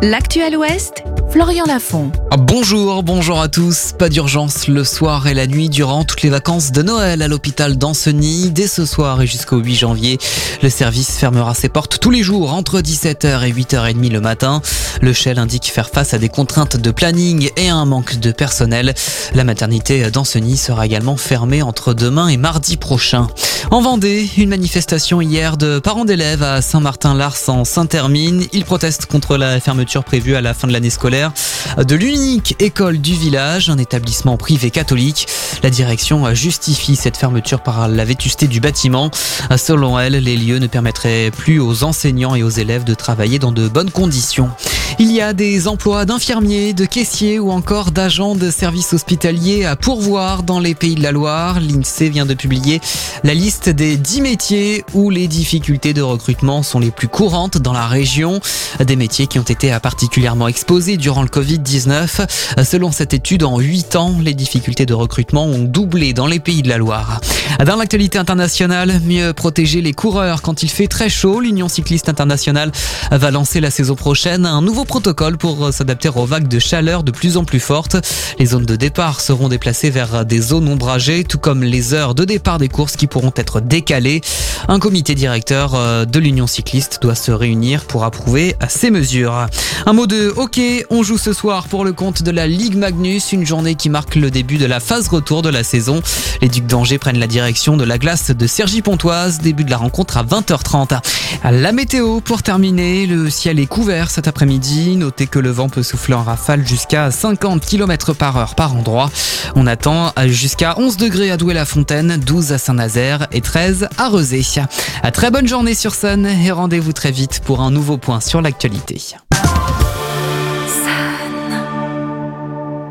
L'actuel Ouest, Florian Lafont. Ah, bonjour, bonjour à tous. Pas d'urgence le soir et la nuit durant toutes les vacances de Noël à l'hôpital d'Ancenis. Dès ce soir et jusqu'au 8 janvier, le service fermera ses portes tous les jours entre 17h et 8h30 le matin. Le Shell indique faire face à des contraintes de planning et à un manque de personnel. La maternité d'Ancenis sera également fermée entre demain et mardi prochain. En Vendée, une manifestation hier de parents d'élèves à Saint-Martin-Lars en Saint-Termine. Ils protestent contre la fermeture prévue à la fin de l'année scolaire de l'unique école du village, un établissement privé catholique. La direction justifie cette fermeture par la vétusté du bâtiment. Selon elle, les lieux ne permettraient plus aux enseignants et aux élèves de travailler dans de bonnes conditions. Il y a des emplois d'infirmiers, de caissiers ou encore d'agents de services hospitaliers à pourvoir dans les pays de la Loire. L'INSEE vient de publier la liste des 10 métiers où les difficultés de recrutement sont les plus courantes dans la région. Des métiers qui ont été particulièrement exposés durant le Covid-19. Selon cette étude, en 8 ans, les difficultés de recrutement ont doublé dans les pays de la Loire. Dans l'actualité internationale, mieux protéger les coureurs quand il fait très chaud. L'Union cycliste internationale va lancer la saison prochaine un nouveau protocole pour euh, s'adapter aux vagues de chaleur de plus en plus fortes. Les zones de départ seront déplacées vers des zones ombragées, tout comme les heures de départ des courses qui pourront être décalées. Un comité directeur euh, de l'Union cycliste doit se réunir pour approuver ces mesures. Un mot de hockey, on joue ce soir pour le compte de la Ligue Magnus, une journée qui marque le début de la phase retour de la saison. Les Ducs d'Angers prennent la direction de la glace de Sergi Pontoise, début de la rencontre à 20h30. La météo pour terminer, le ciel est couvert cet après-midi Notez que le vent peut souffler en rafale jusqu'à 50 km par heure par endroit. On attend jusqu'à 11 degrés à Douai-la-Fontaine, 12 à Saint-Nazaire et 13 à Rezé. Très bonne journée sur Sun et rendez-vous très vite pour un nouveau point sur l'actualité.